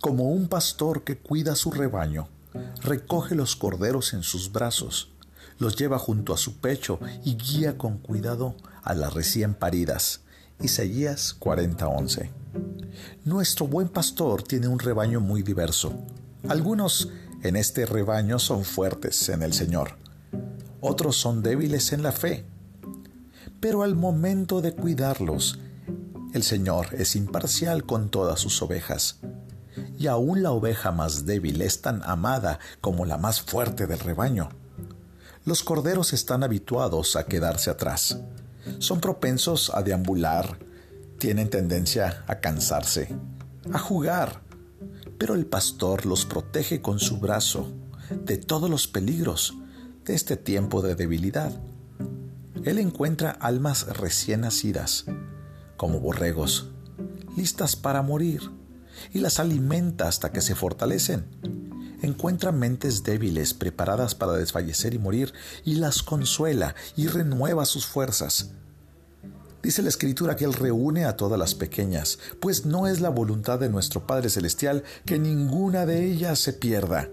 Como un pastor que cuida su rebaño, recoge los corderos en sus brazos, los lleva junto a su pecho y guía con cuidado a las recién paridas. Isaías 40:11. Nuestro buen pastor tiene un rebaño muy diverso. Algunos en este rebaño son fuertes en el Señor, otros son débiles en la fe. Pero al momento de cuidarlos, el Señor es imparcial con todas sus ovejas y aún la oveja más débil es tan amada como la más fuerte del rebaño. Los corderos están habituados a quedarse atrás. Son propensos a deambular, tienen tendencia a cansarse, a jugar, pero el pastor los protege con su brazo de todos los peligros de este tiempo de debilidad. Él encuentra almas recién nacidas, como borregos, listas para morir y las alimenta hasta que se fortalecen. Encuentra mentes débiles preparadas para desfallecer y morir y las consuela y renueva sus fuerzas. Dice la Escritura que Él reúne a todas las pequeñas, pues no es la voluntad de nuestro Padre Celestial que ninguna de ellas se pierda.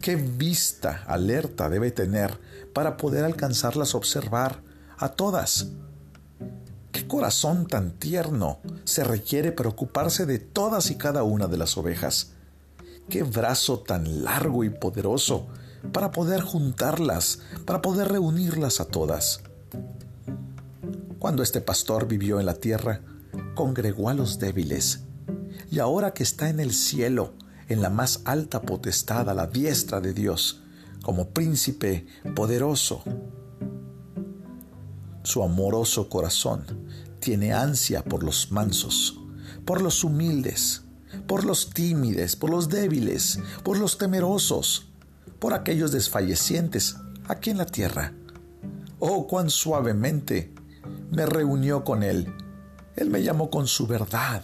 ¿Qué vista alerta debe tener para poder alcanzarlas observar a todas? ¿Qué corazón tan tierno se requiere preocuparse de todas y cada una de las ovejas? ¿Qué brazo tan largo y poderoso para poder juntarlas, para poder reunirlas a todas? Cuando este pastor vivió en la tierra, congregó a los débiles, y ahora que está en el cielo, en la más alta potestad a la diestra de Dios, como príncipe poderoso, su amoroso corazón tiene ansia por los mansos, por los humildes, por los tímides, por los débiles, por los temerosos, por aquellos desfallecientes aquí en la tierra. Oh, cuán suavemente me reunió con Él. Él me llamó con su verdad.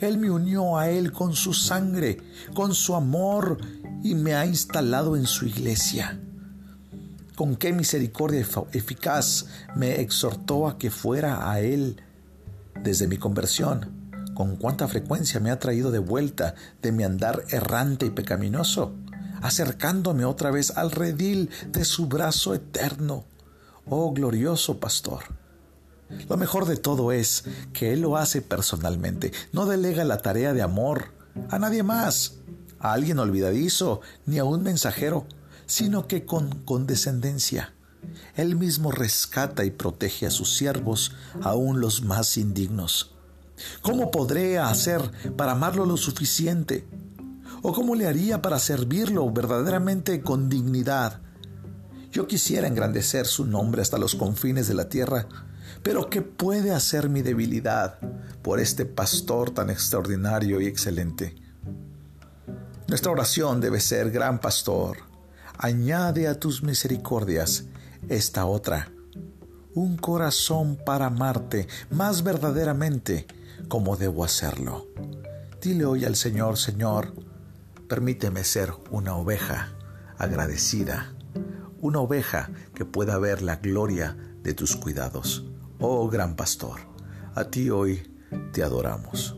Él me unió a Él con su sangre, con su amor y me ha instalado en su iglesia con qué misericordia eficaz me exhortó a que fuera a Él desde mi conversión, con cuánta frecuencia me ha traído de vuelta de mi andar errante y pecaminoso, acercándome otra vez al redil de su brazo eterno. Oh glorioso pastor. Lo mejor de todo es que Él lo hace personalmente, no delega la tarea de amor a nadie más, a alguien olvidadizo, ni a un mensajero sino que con condescendencia. Él mismo rescata y protege a sus siervos, aun los más indignos. ¿Cómo podré hacer para amarlo lo suficiente? ¿O cómo le haría para servirlo verdaderamente con dignidad? Yo quisiera engrandecer su nombre hasta los confines de la tierra, pero ¿qué puede hacer mi debilidad por este pastor tan extraordinario y excelente? Nuestra oración debe ser, gran pastor, añade a tus misericordias esta otra, un corazón para amarte más verdaderamente como debo hacerlo. Dile hoy al Señor, Señor, permíteme ser una oveja agradecida, una oveja que pueda ver la gloria de tus cuidados. Oh gran pastor, a ti hoy te adoramos.